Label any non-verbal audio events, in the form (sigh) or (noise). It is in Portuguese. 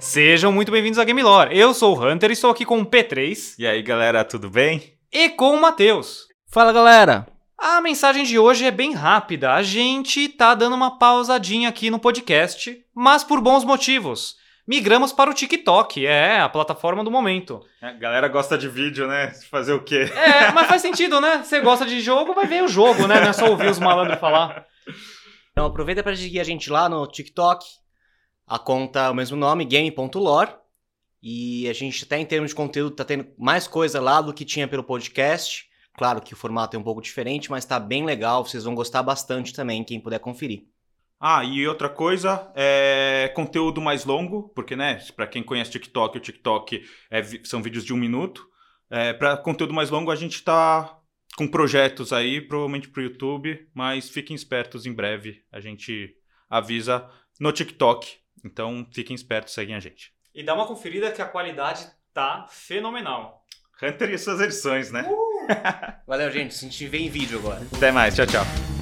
Sejam muito bem-vindos a Game Lore. Eu sou o Hunter e estou aqui com o P3 E aí, galera, tudo bem? e com o Matheus. Fala galera! A mensagem de hoje é bem rápida. A gente tá dando uma pausadinha aqui no podcast, mas por bons motivos. Migramos para o TikTok, é a plataforma do momento. A galera gosta de vídeo, né? Fazer o quê? É, mas faz sentido, né? Você gosta de jogo, vai ver o jogo, né? Não é só ouvir os malandros falar. Então aproveita para seguir a gente lá no TikTok. A conta é o mesmo nome, game.lore. E a gente até em termos de conteúdo tá tendo mais coisa lá do que tinha pelo podcast. Claro que o formato é um pouco diferente, mas tá bem legal, vocês vão gostar bastante também, quem puder conferir. Ah, e outra coisa, é conteúdo mais longo, porque, né, pra quem conhece TikTok, o TikTok é são vídeos de um minuto. É, para conteúdo mais longo, a gente tá com projetos aí, provavelmente pro YouTube, mas fiquem espertos em breve. A gente avisa no TikTok. Então, fiquem espertos, seguem a gente. E dá uma conferida que a qualidade tá fenomenal. Hunter e suas edições, né? (laughs) Valeu, gente. A gente vê em vídeo agora. Até mais, tchau, tchau.